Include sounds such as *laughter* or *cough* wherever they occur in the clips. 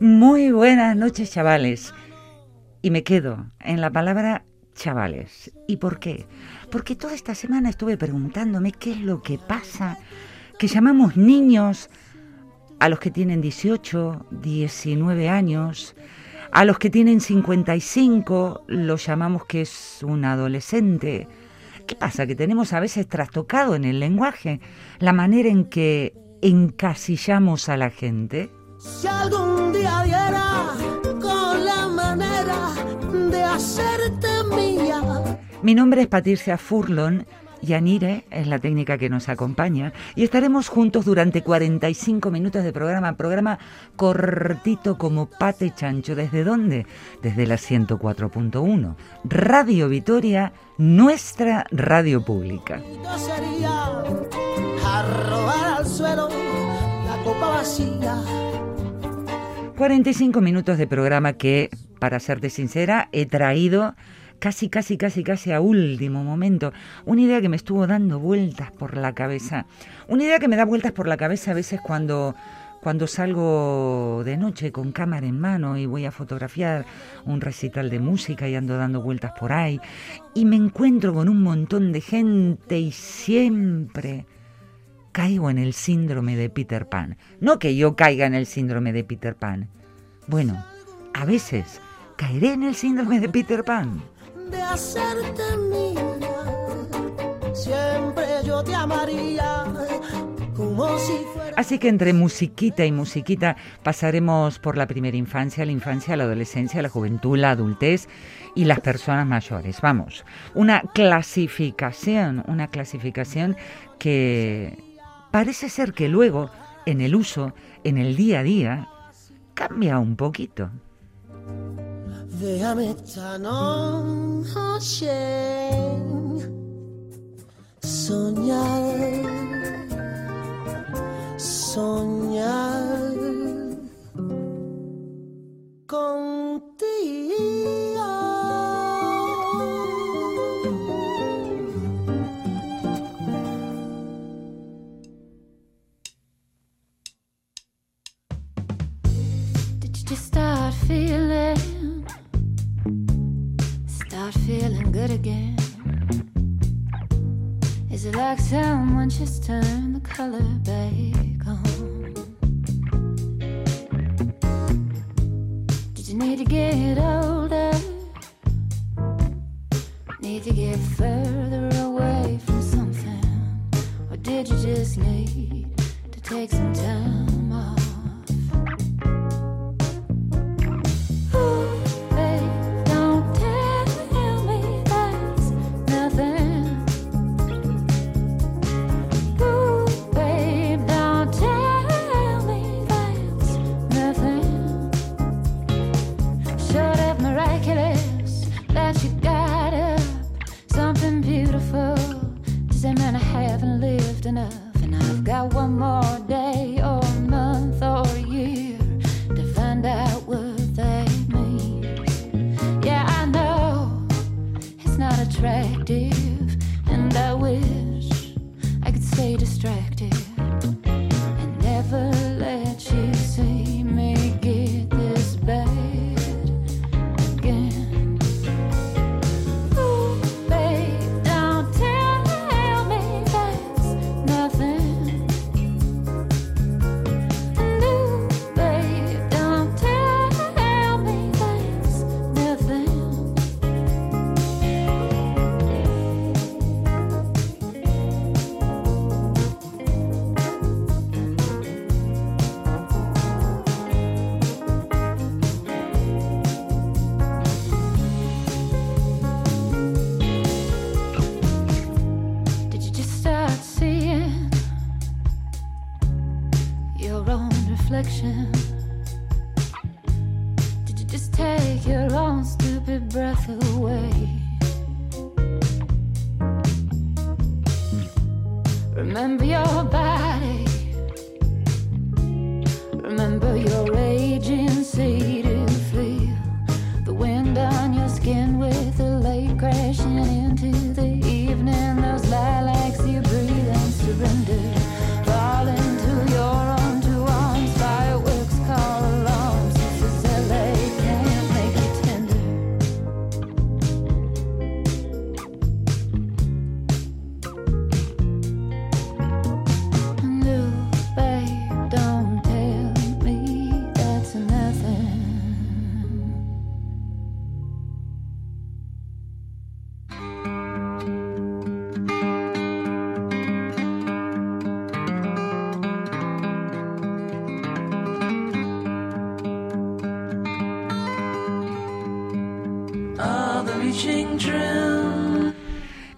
Muy buenas noches, chavales. Y me quedo en la palabra chavales. ¿Y por qué? Porque toda esta semana estuve preguntándome qué es lo que pasa, que llamamos niños a los que tienen 18, 19 años, a los que tienen 55 los llamamos que es un adolescente. ¿Qué pasa? Que tenemos a veces trastocado en el lenguaje la manera en que encasillamos a la gente. Si algún día diera con la manera de hacerte mía. Mi nombre es Patricia Furlon y Anire es la técnica que nos acompaña y estaremos juntos durante 45 minutos de programa, programa cortito como pate chancho. ¿Desde dónde? Desde la 104.1. Radio Vitoria, nuestra radio pública. Sería arrojar al suelo la copa vacía. 45 minutos de programa que, para serte sincera, he traído casi, casi, casi, casi a último momento. Una idea que me estuvo dando vueltas por la cabeza. Una idea que me da vueltas por la cabeza a veces cuando, cuando salgo de noche con cámara en mano y voy a fotografiar un recital de música y ando dando vueltas por ahí. Y me encuentro con un montón de gente y siempre caigo en el síndrome de Peter Pan. No que yo caiga en el síndrome de Peter Pan. Bueno, a veces caeré en el síndrome de Peter Pan. de hacerte mía. Siempre yo te amaría como si fuera. Así que entre musiquita y musiquita pasaremos por la primera infancia, la infancia, la adolescencia, la juventud, la adultez y las personas mayores. Vamos, una clasificación, una clasificación que parece ser que luego, en el uso, en el día a día, cambia un poquito. Soñar contigo. Good again? Is it like someone just turned the color back on? Did you need to get older? Need to get further away from something? Or did you just need to take some time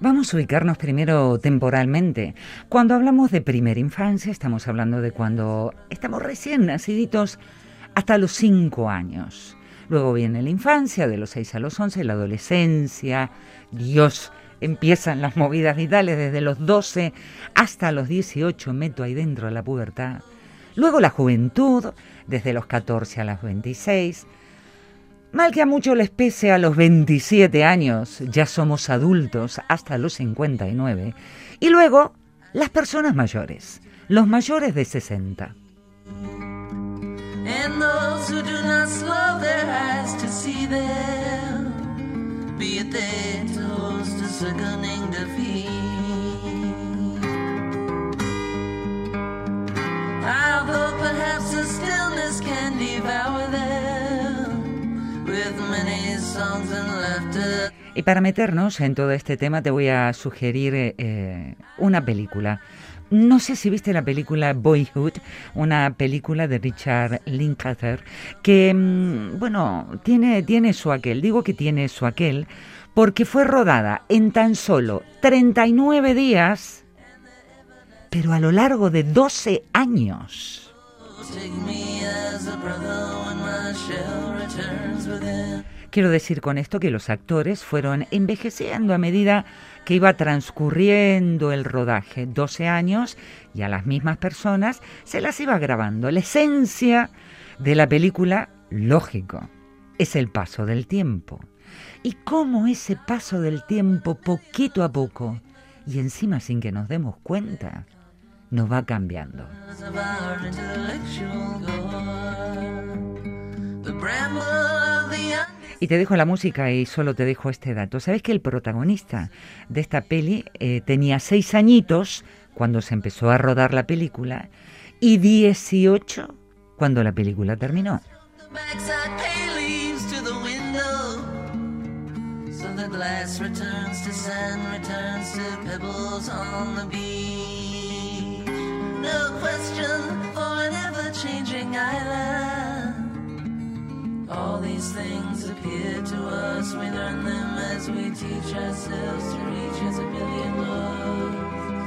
Vamos a ubicarnos primero temporalmente. Cuando hablamos de primera infancia, estamos hablando de cuando estamos recién naciditos hasta los 5 años. Luego viene la infancia, de los 6 a los 11, la adolescencia, Dios, empiezan las movidas vitales desde los 12 hasta los 18, meto ahí dentro de la pubertad. Luego la juventud, desde los 14 a los 26. Mal que a muchos les pese a los 27 años, ya somos adultos hasta los 59. Y luego, las personas mayores, los mayores de 60. And those who do not slow their eyes to see them, be they to host a sickening defeat. Although perhaps the stillness can devour them Y para meternos en todo este tema te voy a sugerir eh, una película. No sé si viste la película Boyhood, una película de Richard Linklater, que, mm, bueno, tiene, tiene su aquel. Digo que tiene su aquel porque fue rodada en tan solo 39 días, pero a lo largo de 12 años. Take me as a brother Quiero decir con esto que los actores fueron envejeciendo a medida que iba transcurriendo el rodaje, 12 años, y a las mismas personas se las iba grabando. La esencia de la película, lógico, es el paso del tiempo. Y cómo ese paso del tiempo, poquito a poco, y encima sin que nos demos cuenta, nos va cambiando. Y te dejo la música y solo te dejo este dato. ¿Sabes que el protagonista de esta peli eh, tenía seis añitos cuando se empezó a rodar la película y 18 cuando la película terminó? No question for an ever changing island. All these things appear to us, we learn them as we teach ourselves to reach as a billion loves.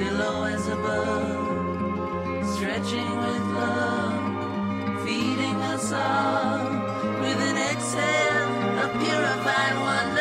Below as above, stretching with love, feeding us all with an exhale of purified wonder.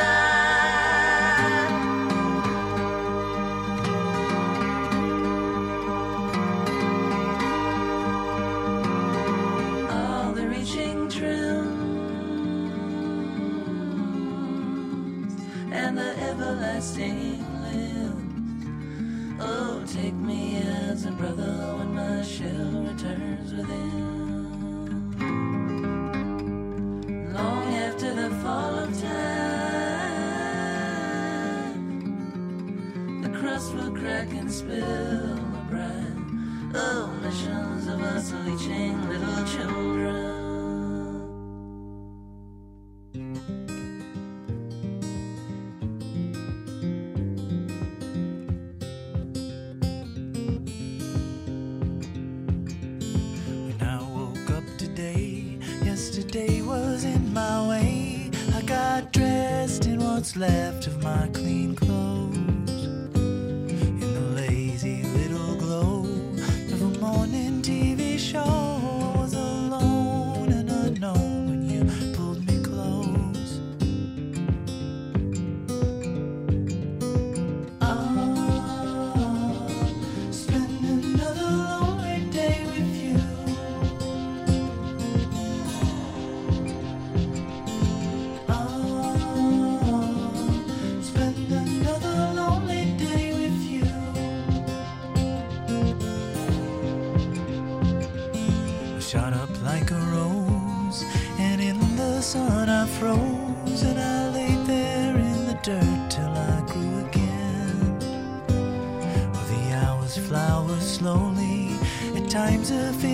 Jesus.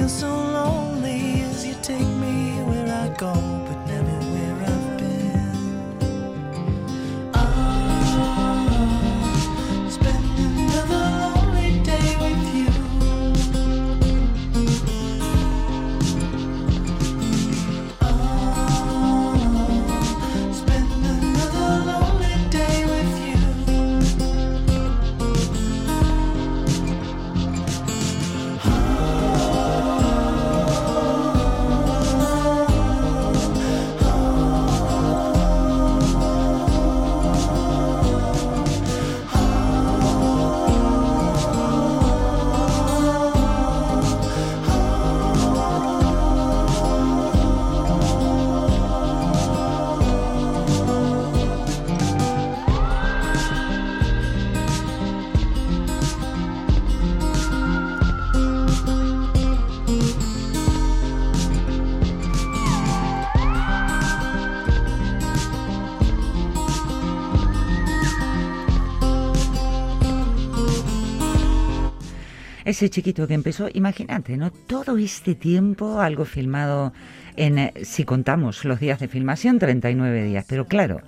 Ese chiquito que empezó, imagínate, ¿no? Todo este tiempo, algo filmado en, eh, si contamos los días de filmación, 39 días. Pero claro,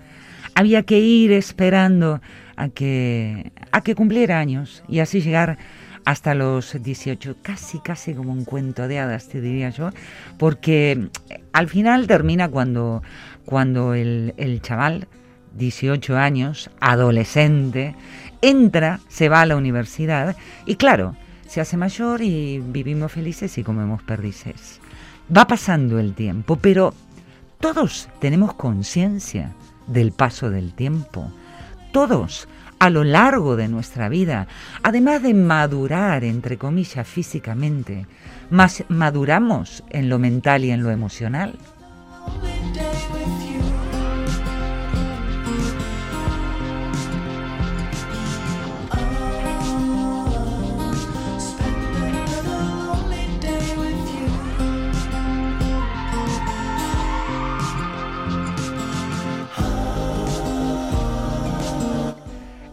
había que ir esperando a que, a que cumpliera años y así llegar hasta los 18, casi, casi como un cuento de hadas, te diría yo, porque eh, al final termina cuando, cuando el, el chaval, 18 años, adolescente, entra, se va a la universidad y claro, se hace mayor y vivimos felices y comemos perdices. Va pasando el tiempo, pero todos tenemos conciencia del paso del tiempo. Todos, a lo largo de nuestra vida, además de madurar, entre comillas, físicamente, más maduramos en lo mental y en lo emocional.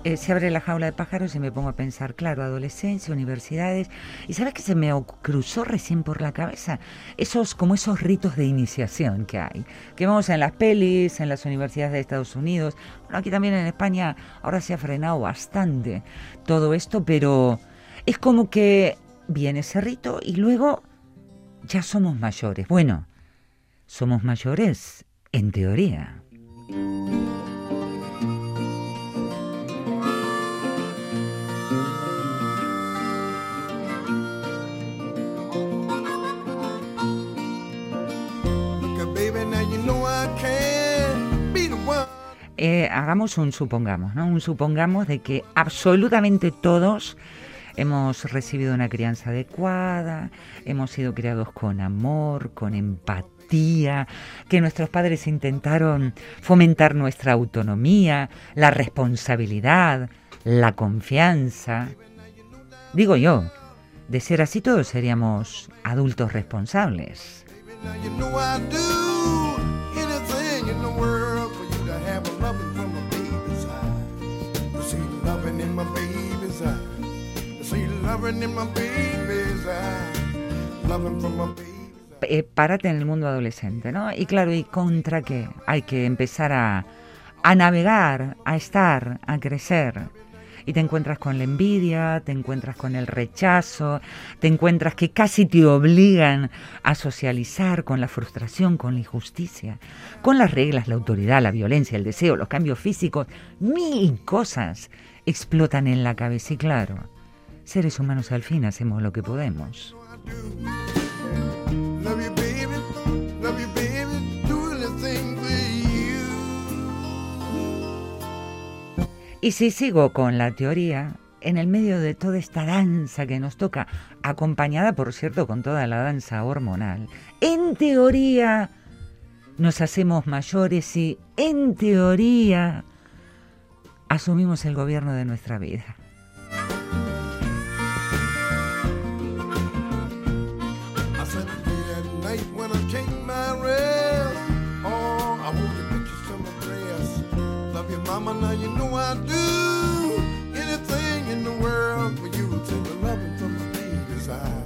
Eh, se abre la jaula de pájaros y me pongo a pensar, claro, adolescencia, universidades. ¿Y sabes qué se me cruzó recién por la cabeza? Esos, como esos ritos de iniciación que hay, que vemos en las pelis, en las universidades de Estados Unidos. Bueno, aquí también en España ahora se ha frenado bastante todo esto, pero es como que viene ese rito y luego ya somos mayores. Bueno, somos mayores en teoría. Eh, hagamos un supongamos, ¿no? Un supongamos de que absolutamente todos hemos recibido una crianza adecuada, hemos sido criados con amor, con empatía, que nuestros padres intentaron fomentar nuestra autonomía, la responsabilidad, la confianza. Digo yo, de ser así todos seríamos adultos responsables. Eh, párate en el mundo adolescente, ¿no? Y claro, ¿y contra qué? Hay que empezar a, a navegar, a estar, a crecer. Y te encuentras con la envidia, te encuentras con el rechazo, te encuentras que casi te obligan a socializar con la frustración, con la injusticia, con las reglas, la autoridad, la violencia, el deseo, los cambios físicos, mil cosas explotan en la cabeza y claro, seres humanos al fin hacemos lo que podemos. Y si sigo con la teoría, en el medio de toda esta danza que nos toca, acompañada por cierto con toda la danza hormonal, en teoría nos hacemos mayores y en teoría asumimos el gobierno de nuestra vida. now you know I do anything in the world for you. Take the loving from my baby's eye.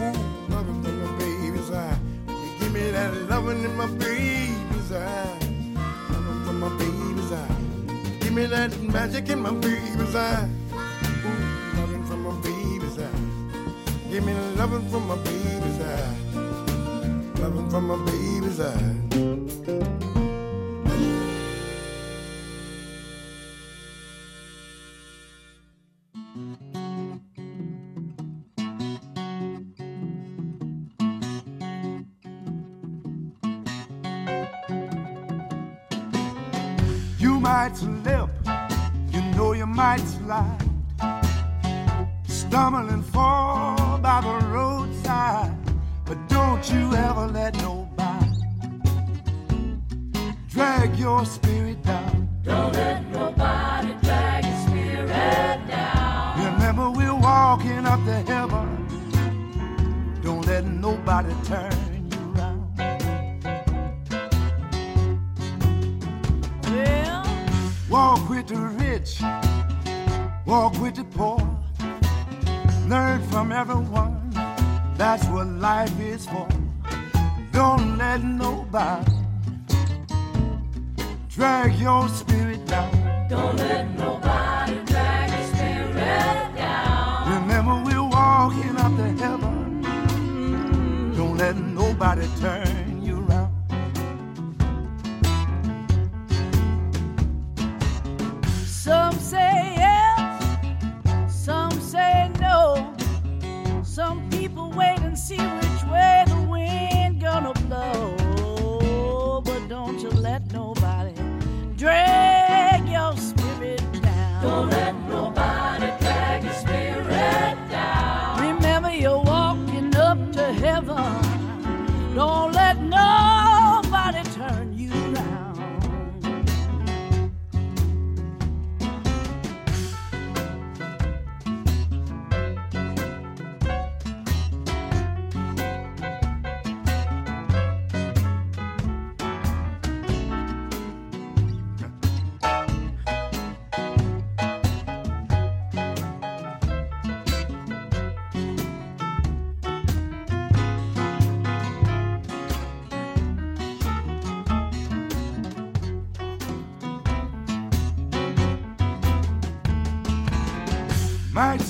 Ooh, loving from my baby's eye. You give me that loving in my baby's eye. Loving from my baby's eye. Give me that magic in my baby's eye. Ooh, loving from my baby's eye. Give me the loving from my baby's eye. Loving from my baby's eye. You might slip, you know you might slide. Stumble and fall by the roadside. But don't you ever let nobody drag your spirit down. Don't let nobody drag your spirit down. Remember, we're walking up to heaven. Don't let nobody turn with the rich, walk with the poor. Learn from everyone, that's what life is for. Don't let nobody drag your spirit down. Don't let nobody drag your spirit down. Remember, we're walking up to heaven. Don't let nobody turn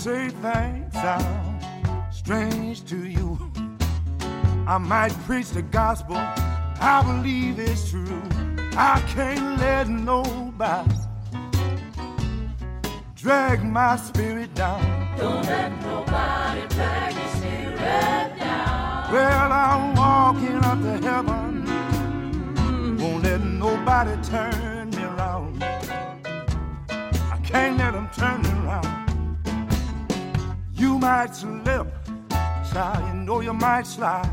say things sound strange to you. I might preach the gospel, I believe it's true. I can't let nobody drag my spirit down. Don't let nobody drag your spirit down. Well, I'm walking up to heaven. Won't let nobody turn might slip, child, you know you might slide.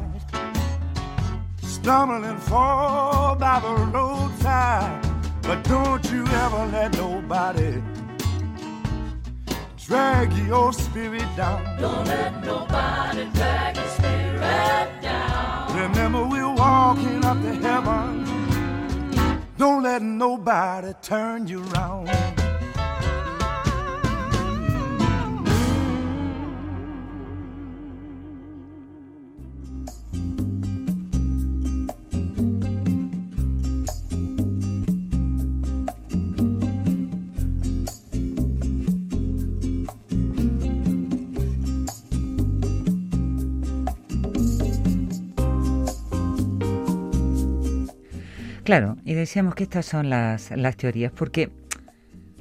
Stumble and fall by the roadside. But don't you ever let nobody drag your spirit down. Don't let nobody drag your spirit down. Remember, we're walking up to heaven. Don't let nobody turn you around. Claro, y decíamos que estas son las, las teorías, porque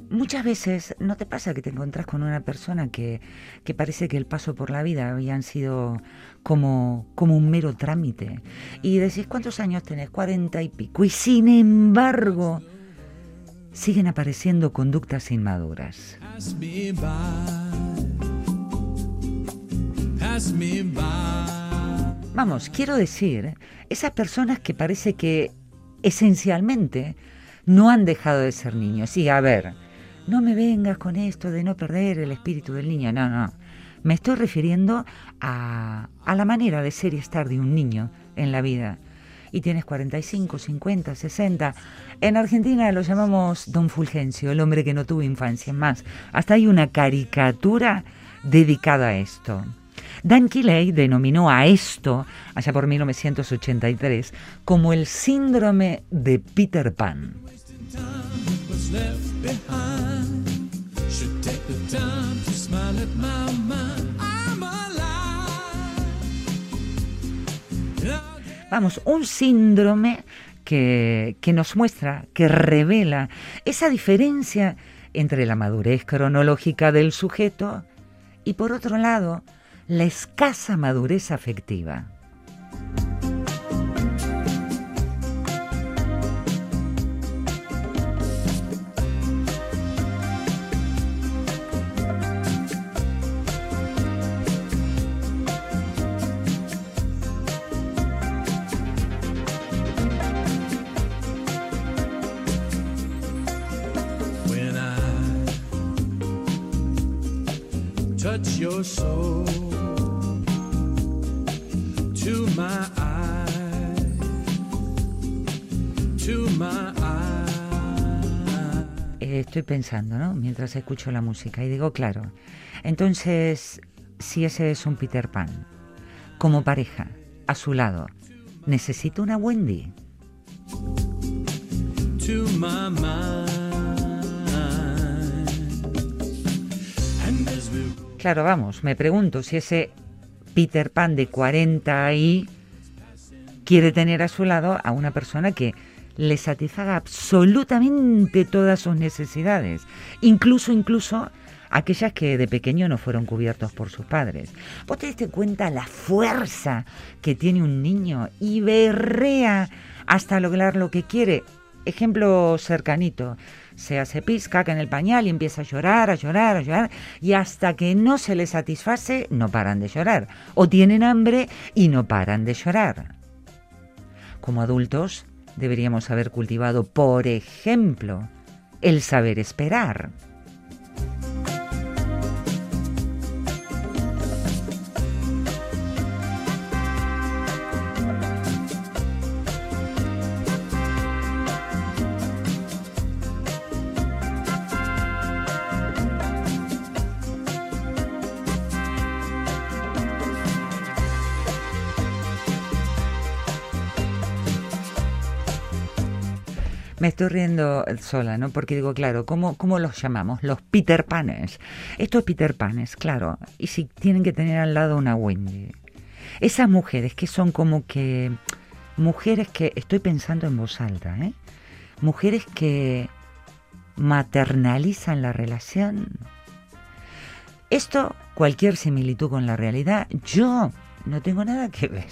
muchas veces no te pasa que te encontrás con una persona que, que parece que el paso por la vida habían sido como, como un mero trámite. Y decís, ¿cuántos años tenés? Cuarenta y pico. Y sin embargo, siguen apareciendo conductas inmaduras. Vamos, quiero decir, esas personas que parece que esencialmente no han dejado de ser niños. Y a ver, no me vengas con esto de no perder el espíritu del niño, no, no. Me estoy refiriendo a, a la manera de ser y estar de un niño en la vida. Y tienes 45, 50, 60. En Argentina lo llamamos Don Fulgencio, el hombre que no tuvo infancia. Más, hasta hay una caricatura dedicada a esto. Dan Quilley denominó a esto, allá por 1983, como el síndrome de Peter Pan. Vamos, un síndrome que, que nos muestra, que revela esa diferencia entre la madurez cronológica del sujeto y, por otro lado, la escasa madurez afectiva. Estoy pensando, ¿no? Mientras escucho la música y digo, claro, entonces, si ese es un Peter Pan, como pareja, a su lado, necesito una Wendy. to my mind. Claro, vamos, me pregunto si ese Peter Pan de 40 y quiere tener a su lado a una persona que le satisfaga absolutamente todas sus necesidades, incluso, incluso aquellas que de pequeño no fueron cubiertos por sus padres. ¿Vos te diste cuenta la fuerza que tiene un niño y berrea hasta lograr lo que quiere? Ejemplo cercanito, se hace pis, caca en el pañal y empieza a llorar, a llorar, a llorar, y hasta que no se le satisface, no paran de llorar. O tienen hambre y no paran de llorar. Como adultos, deberíamos haber cultivado, por ejemplo, el saber esperar. Estoy riendo sola, ¿no? Porque digo, claro, ¿cómo, cómo los llamamos? Los Peter Panes. Estos Peter Panes, claro. Y si tienen que tener al lado una Wendy. Esas mujeres que son como que... Mujeres que... Estoy pensando en voz alta, ¿eh? Mujeres que maternalizan la relación. Esto, cualquier similitud con la realidad, yo no tengo nada que ver.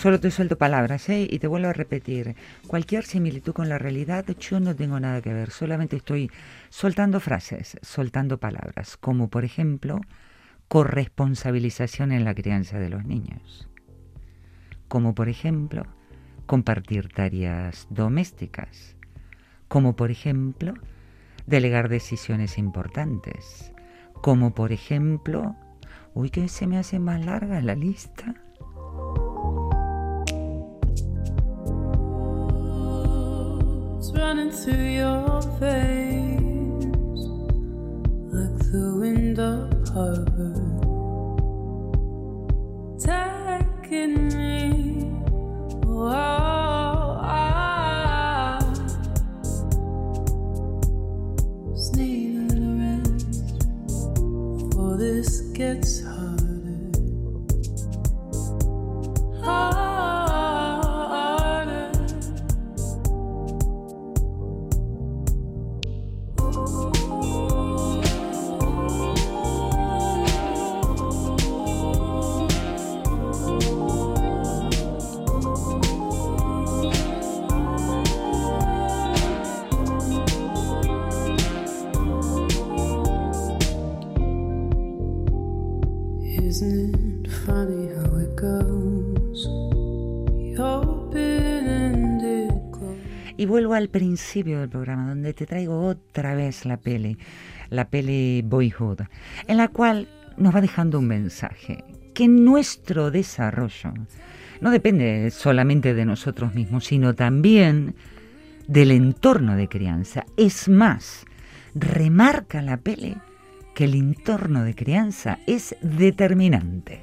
Solo te suelto palabras, ¿eh? Y te vuelvo a repetir. Cualquier similitud con la realidad, yo no tengo nada que ver. Solamente estoy soltando frases, soltando palabras. Como, por ejemplo, corresponsabilización en la crianza de los niños. Como, por ejemplo, compartir tareas domésticas. Como, por ejemplo, delegar decisiones importantes. Como, por ejemplo... Uy, que se me hace más larga la lista. Running through your veins like the wind of harbor, taking me. Oh, al principio del programa, donde te traigo otra vez la peli, la peli Boyhood, en la cual nos va dejando un mensaje, que nuestro desarrollo no depende solamente de nosotros mismos, sino también del entorno de crianza. Es más, remarca la peli que el entorno de crianza es determinante.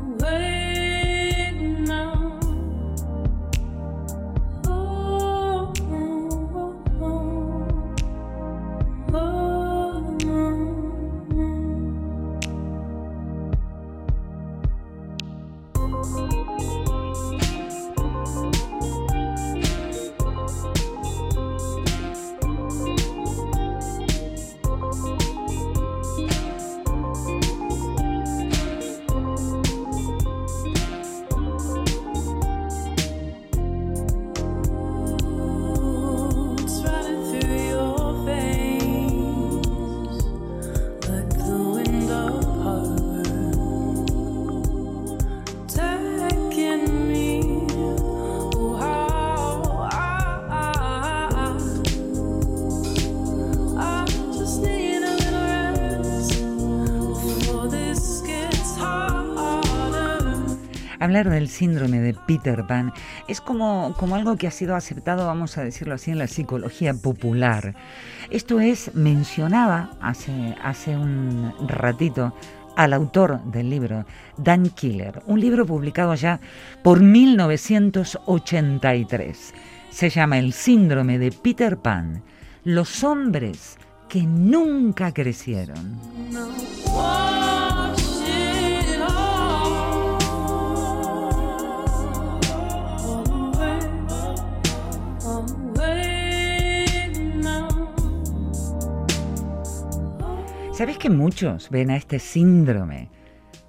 Hablar del síndrome de Peter Pan es como, como algo que ha sido aceptado, vamos a decirlo así, en la psicología popular. Esto es, mencionaba hace, hace un ratito al autor del libro, Dan Killer, un libro publicado ya por 1983. Se llama El síndrome de Peter Pan, los hombres que nunca crecieron. ¿Sabes que muchos ven a este síndrome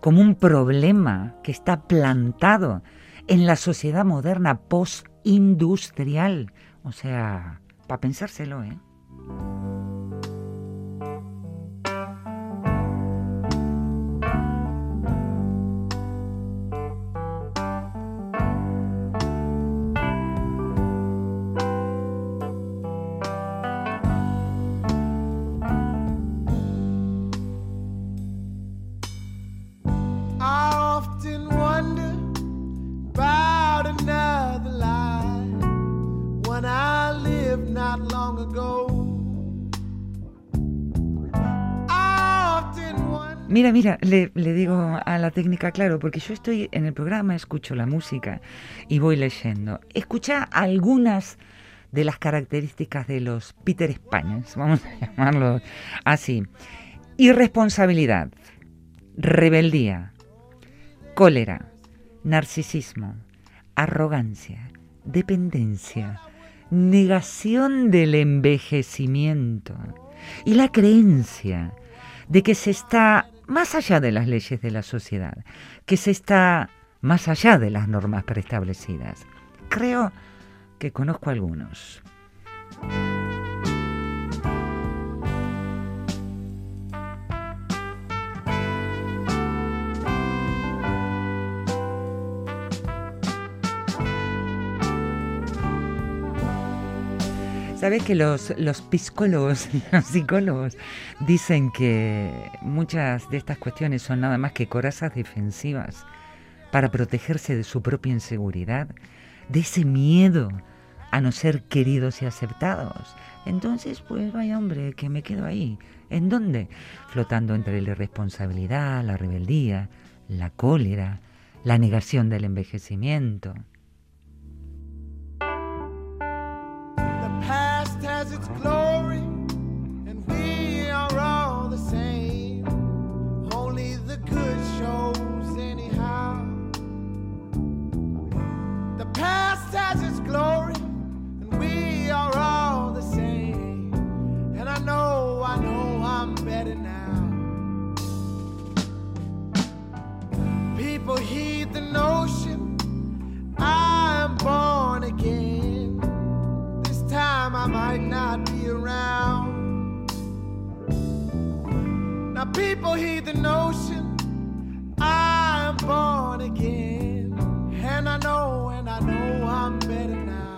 como un problema que está plantado en la sociedad moderna post-industrial? O sea, para pensárselo, ¿eh? Mira, mira, le, digo a la técnica, claro, porque yo estoy en el programa, escucho la música y voy leyendo. Escucha algunas de las características de los Peter Españas, vamos a llamarlo así. Irresponsabilidad, rebeldía, cólera, narcisismo, arrogancia, dependencia, negación del envejecimiento y la creencia de que se está más allá de las leyes de la sociedad, que se está más allá de las normas preestablecidas. Creo que conozco algunos. Sabes que los, los psicólogos, *laughs* los psicólogos dicen que muchas de estas cuestiones son nada más que corazas defensivas para protegerse de su propia inseguridad, de ese miedo a no ser queridos y aceptados. Entonces, pues vaya hombre, que me quedo ahí. ¿En dónde? Flotando entre la irresponsabilidad, la rebeldía, la cólera, la negación del envejecimiento. its glory, and we are all the same. Only the good shows, anyhow. The past has its glory, and we are all the same. And I know, I know I'm better now. People heed the notion I am born again. Time I might not be around. Now people heed the notion I'm born again. And I know, and I know I'm better now.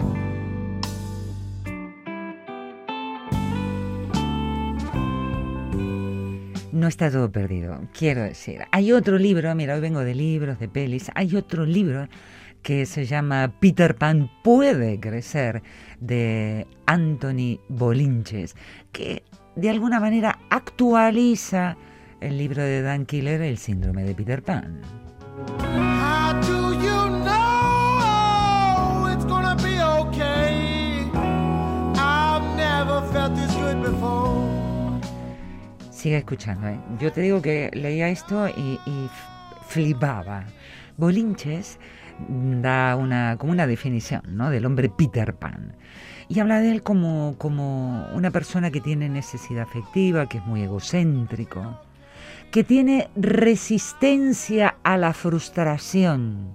No está todo perdido, quiero decir. Hay otro libro, mira, hoy vengo de libros, de pelis, hay otro libro que se llama Peter Pan puede crecer, de Anthony Bolinches, que de alguna manera actualiza el libro de Dan Killer, El síndrome de Peter Pan. Sigue escuchando, ¿eh? Yo te digo que leía esto y, y flipaba. Bolinches da una, como una definición ¿no? del hombre Peter Pan. Y habla de él como, como una persona que tiene necesidad afectiva, que es muy egocéntrico, que tiene resistencia a la frustración.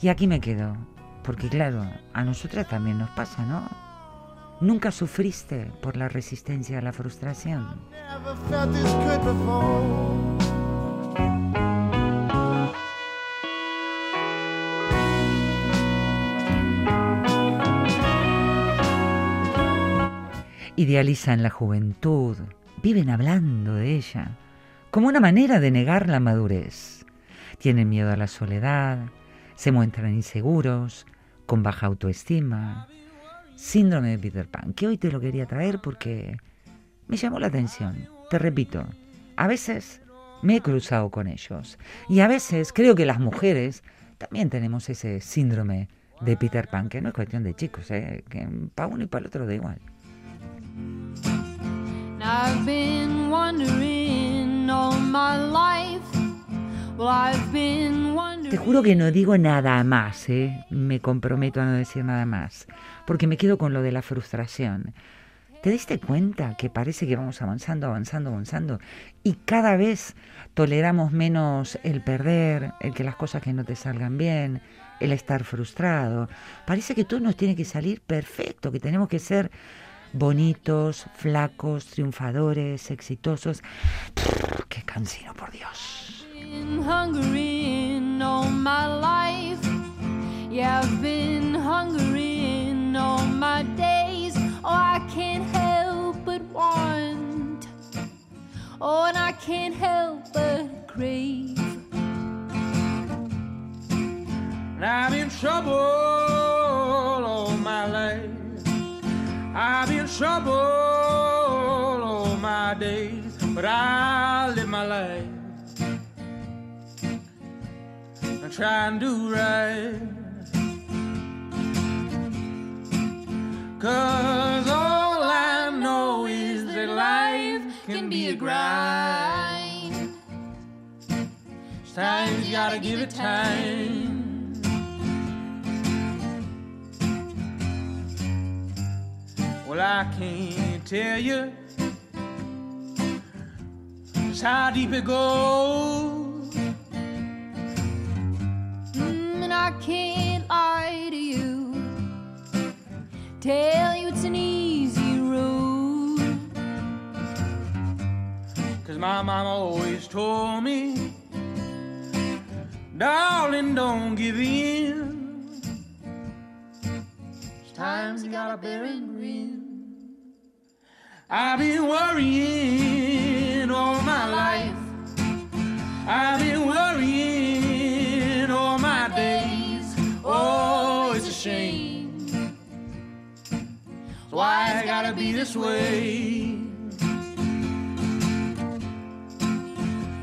Y aquí me quedo, porque claro, a nosotras también nos pasa, ¿no? Nunca sufriste por la resistencia a la frustración. Idealizan la juventud, viven hablando de ella, como una manera de negar la madurez. Tienen miedo a la soledad, se muestran inseguros, con baja autoestima. Síndrome de Peter Pan, que hoy te lo quería traer porque me llamó la atención. Te repito, a veces me he cruzado con ellos y a veces creo que las mujeres también tenemos ese síndrome de Peter Pan, que no es cuestión de chicos, ¿eh? que para uno y para el otro da igual. Te juro que no digo nada más, ¿eh? me comprometo a no decir nada más, porque me quedo con lo de la frustración. ¿Te diste cuenta que parece que vamos avanzando, avanzando, avanzando y cada vez toleramos menos el perder, el que las cosas que no te salgan bien, el estar frustrado? Parece que todo nos tiene que salir perfecto, que tenemos que ser bonitos, flacos, triunfadores, exitosos. ¡Qué cansino, por Dios! Oh, and I can't help but crave. And I'm in trouble all my life. I'm in trouble all my days, but I live my life and try and do right. Cause all I know is that life can be a grind. Times gotta give it time. Well, I can't tell you just how deep it goes. Mm, and I can't lie to you. Tell you it's an easy road. Cause my mama always told me, darling, don't give in. Times you gotta bear and grin. I've been worrying all my life. I've been worrying all my days. Oh, oh it's a shame. So why I gotta be this way?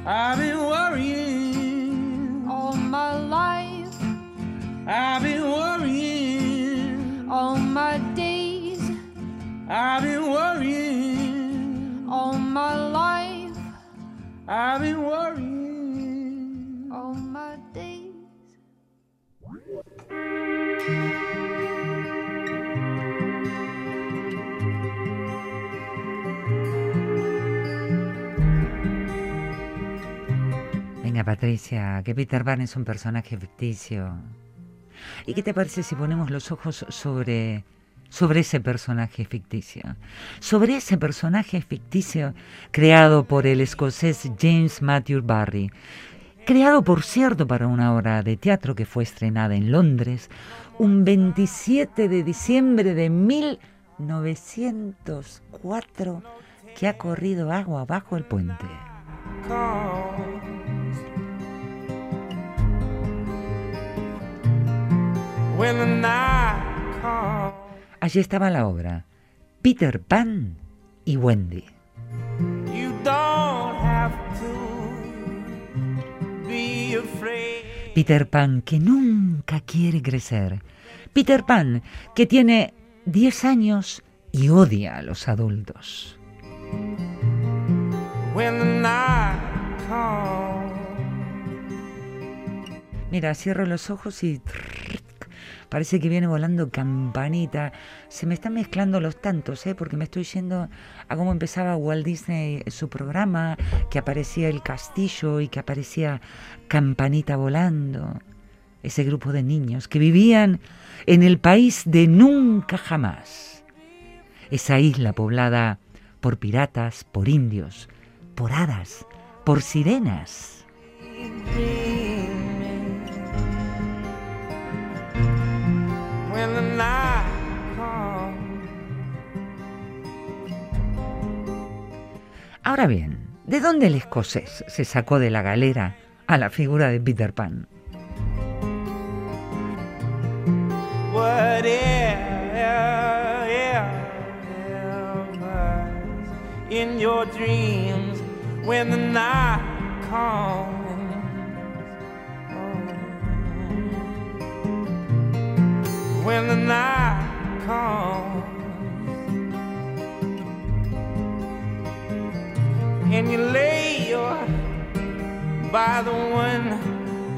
I've been worrying All my life, I've been worrying. all my days, I've been worrying. all my life, I've been worrying. all my days. Venga, Patricia, que Peter Pan es un personaje ficticio. ¿Y qué te parece si ponemos los ojos sobre, sobre ese personaje ficticio? Sobre ese personaje ficticio creado por el escocés James Matthew Barry. Creado, por cierto, para una obra de teatro que fue estrenada en Londres un 27 de diciembre de 1904 que ha corrido agua bajo el puente. Allí estaba la obra, Peter Pan y Wendy. you don't have to be afraid. Peter Pan que nunca quiere crecer. Peter Pan que tiene 10 años y odia a los adultos. When the night comes, Mira, cierro los ojos y parece que viene volando campanita. Se me están mezclando los tantos, ¿eh? porque me estoy yendo a cómo empezaba Walt Disney su programa, que aparecía el castillo y que aparecía campanita volando. Ese grupo de niños que vivían en el país de nunca jamás. Esa isla poblada por piratas, por indios, por hadas, por sirenas. Ahora bien, ¿de dónde el escocés se sacó de la galera a la figura de Peter Pan? in your dreams when. When and you lay your by the one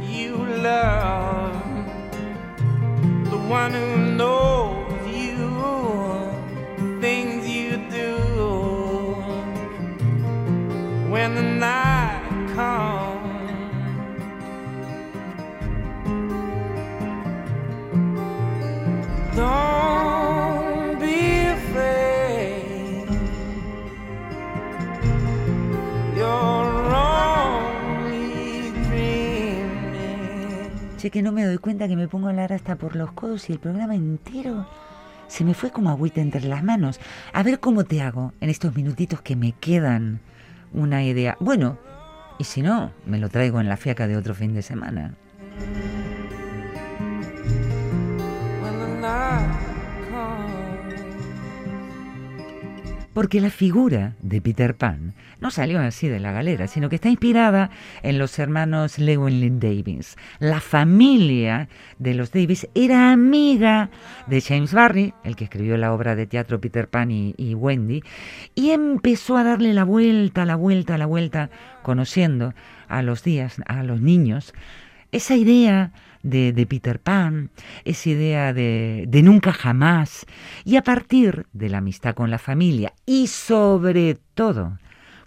you love the one who knows you, things you do. When the night comes, Che, que no me doy cuenta que me pongo a hablar hasta por los codos y el programa entero se me fue como agüita entre las manos. A ver cómo te hago en estos minutitos que me quedan una idea. Bueno, y si no, me lo traigo en la fiaca de otro fin de semana. Porque la figura de Peter Pan no salió así de la galera, sino que está inspirada en los hermanos Llewellyn Davis. La familia de los Davis era amiga de James Barry, el que escribió la obra de teatro Peter Pan y, y Wendy, y empezó a darle la vuelta, la vuelta, la vuelta, conociendo a los días, a los niños, esa idea de, Peter Pan, esa idea de, de nunca jamás, y a partir de la amistad con la familia y sobre todo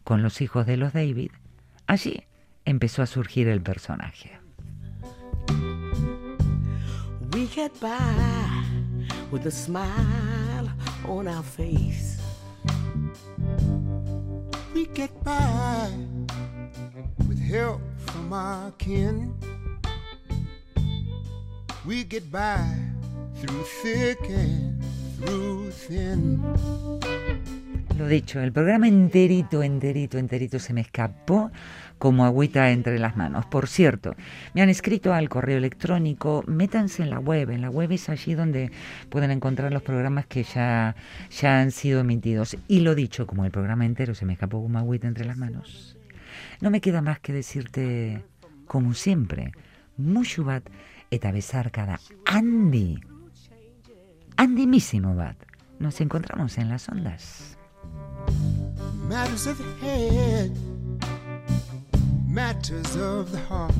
con los hijos de los David, allí empezó a surgir el personaje. We get by with a smile on our face. We get by with help from our kin. We get by through thick and through thin. Lo dicho, el programa enterito, enterito, enterito se me escapó como agüita entre las manos. Por cierto, me han escrito al correo electrónico, métanse en la web, en la web es allí donde pueden encontrar los programas que ya, ya han sido emitidos. Y lo dicho, como el programa entero se me escapó como agüita entre las manos, no me queda más que decirte, como siempre, mucho bat eta besar cada Andy. Andimísimo bat. Nos encontramos en las ondas. Matters of the head, matters of the heart.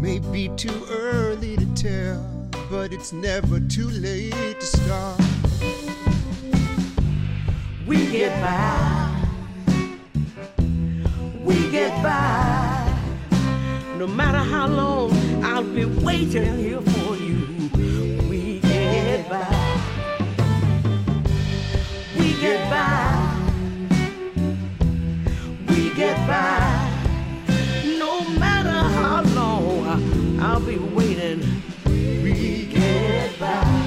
May be too early to tell, but it's never too late to start. We get by. We get by. No matter how long, I'll be waiting here for you. We get by. We get by. We get by. No matter how long, I'll be waiting. We get by.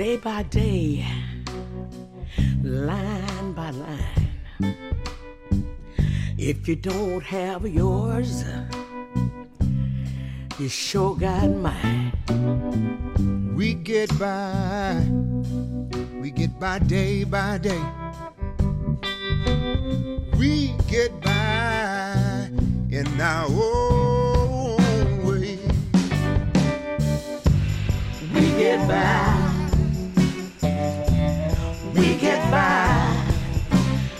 Day by day, line by line. If you don't have yours, you sure got mine. We get by, we get by day by day. We get by in our own way. We get by. By.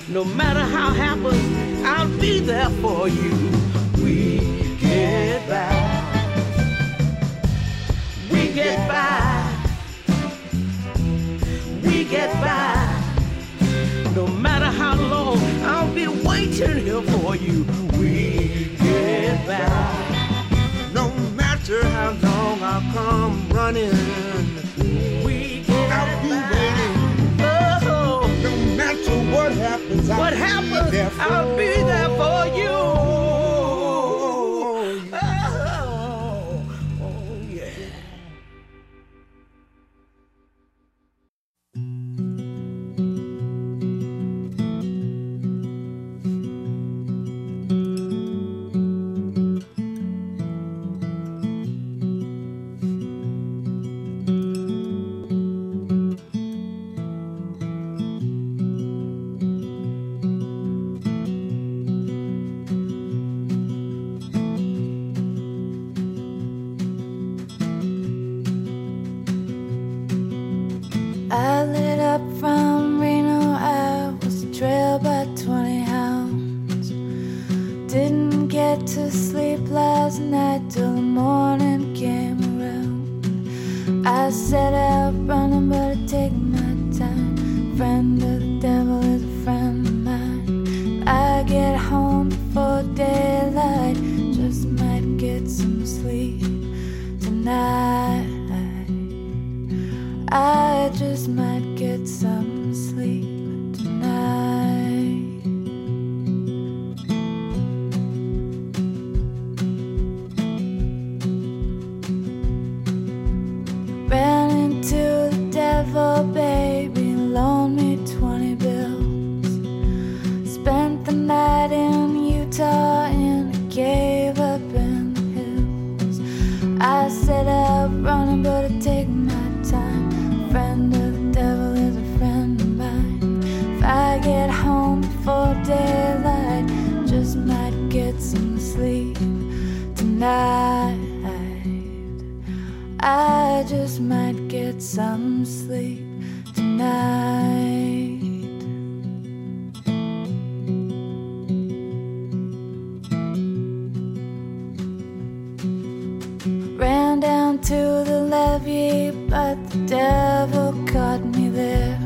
No matter how happens, I'll be there for you. We get by. We get by. We get by. No matter how long, I'll be waiting here for you. We get by. No matter how long I'll come running, what happens, I'll What be happens, there for I'll be there for you. I just might get some sleep tonight. Ran down to the levee, but the devil caught me there.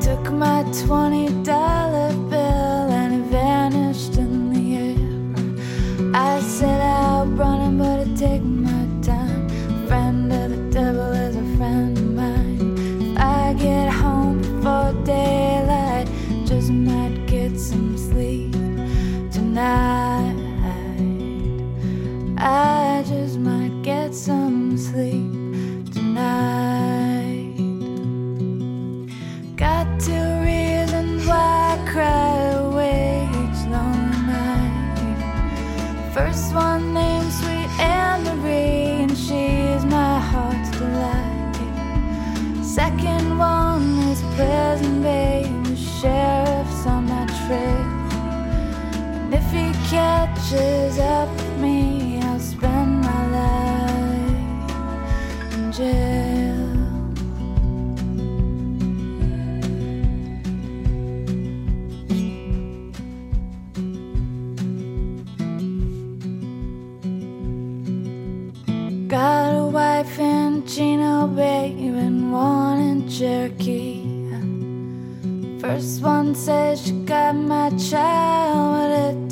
Took my 20 life in Chino Bay, and one in Cherokee. First one says she got my child, but it